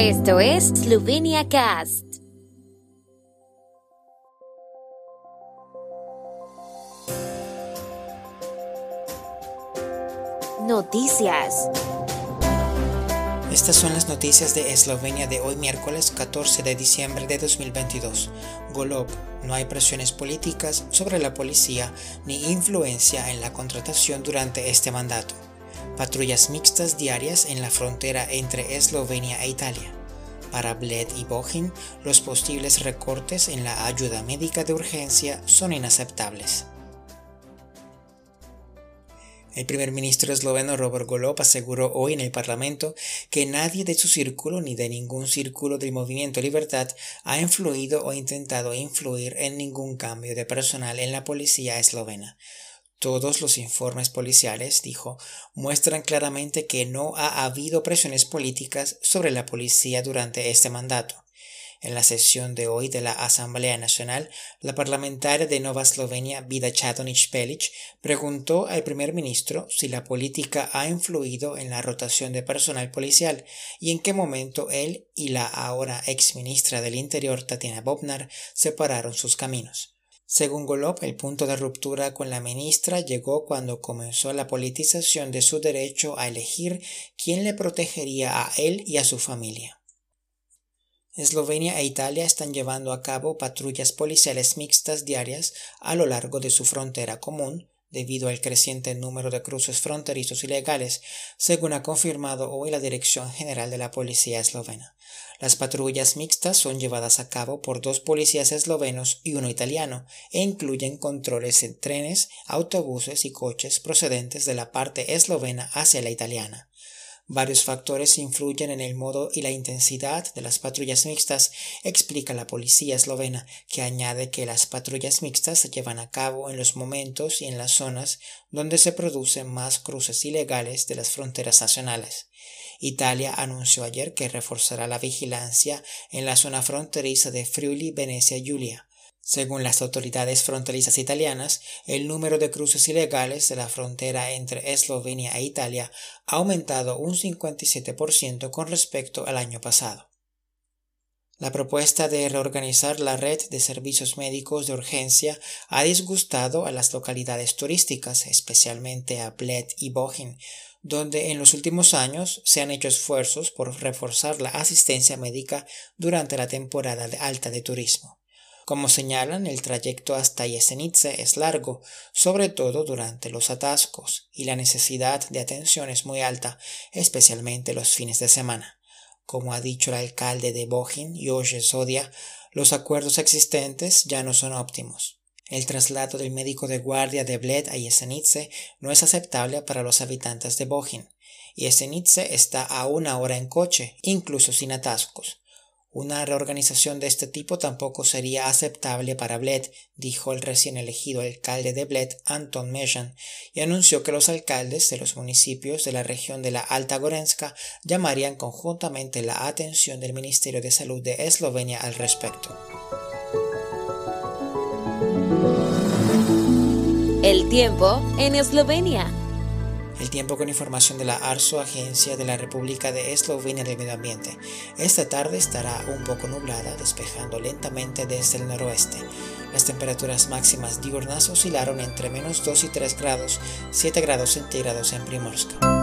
Esto es Slovenia Cast. Noticias. Estas son las noticias de Eslovenia de hoy miércoles 14 de diciembre de 2022. Golob, no hay presiones políticas sobre la policía ni influencia en la contratación durante este mandato. Patrullas mixtas diarias en la frontera entre Eslovenia e Italia. Para Bled y Bohin, los posibles recortes en la ayuda médica de urgencia son inaceptables. El primer ministro esloveno Robert Golob aseguró hoy en el Parlamento que nadie de su círculo ni de ningún círculo del movimiento Libertad ha influido o intentado influir en ningún cambio de personal en la policía eslovena. Todos los informes policiales, dijo, muestran claramente que no ha habido presiones políticas sobre la policía durante este mandato. En la sesión de hoy de la Asamblea Nacional, la parlamentaria de Nueva Eslovenia, Vida Chatonich Pelic, preguntó al primer ministro si la política ha influido en la rotación de personal policial y en qué momento él y la ahora ex ministra del Interior, Tatiana Bobnar, separaron sus caminos. Según Golob, el punto de ruptura con la ministra llegó cuando comenzó la politización de su derecho a elegir quién le protegería a él y a su familia. Eslovenia e Italia están llevando a cabo patrullas policiales mixtas diarias a lo largo de su frontera común, debido al creciente número de cruces fronterizos ilegales, según ha confirmado hoy la Dirección General de la Policía Eslovena. Las patrullas mixtas son llevadas a cabo por dos policías eslovenos y uno italiano e incluyen controles en trenes, autobuses y coches procedentes de la parte eslovena hacia la italiana. Varios factores influyen en el modo y la intensidad de las patrullas mixtas, explica la policía eslovena, que añade que las patrullas mixtas se llevan a cabo en los momentos y en las zonas donde se producen más cruces ilegales de las fronteras nacionales. Italia anunció ayer que reforzará la vigilancia en la zona fronteriza de Friuli Venecia Giulia. Según las autoridades fronterizas italianas, el número de cruces ilegales de la frontera entre Eslovenia e Italia ha aumentado un 57% con respecto al año pasado. La propuesta de reorganizar la red de servicios médicos de urgencia ha disgustado a las localidades turísticas, especialmente a Bled y Bohin, donde en los últimos años se han hecho esfuerzos por reforzar la asistencia médica durante la temporada alta de turismo. Como señalan, el trayecto hasta Jesenice es largo, sobre todo durante los atascos, y la necesidad de atención es muy alta, especialmente los fines de semana. Como ha dicho el alcalde de Bohin, Jože Sodia, los acuerdos existentes ya no son óptimos. El traslado del médico de guardia de Bled a Jesenice no es aceptable para los habitantes de Bohin. Jesenice está a una hora en coche, incluso sin atascos. Una reorganización de este tipo tampoco sería aceptable para Bled, dijo el recién elegido alcalde de Bled, Anton Mejan, y anunció que los alcaldes de los municipios de la región de la Alta Gorenska llamarían conjuntamente la atención del Ministerio de Salud de Eslovenia al respecto. El tiempo en Eslovenia. El tiempo con información de la ARSO, Agencia de la República de Eslovenia del Medio Ambiente. Esta tarde estará un poco nublada, despejando lentamente desde el noroeste. Las temperaturas máximas diurnas oscilaron entre menos 2 y 3 grados, 7 grados centígrados en Primorska.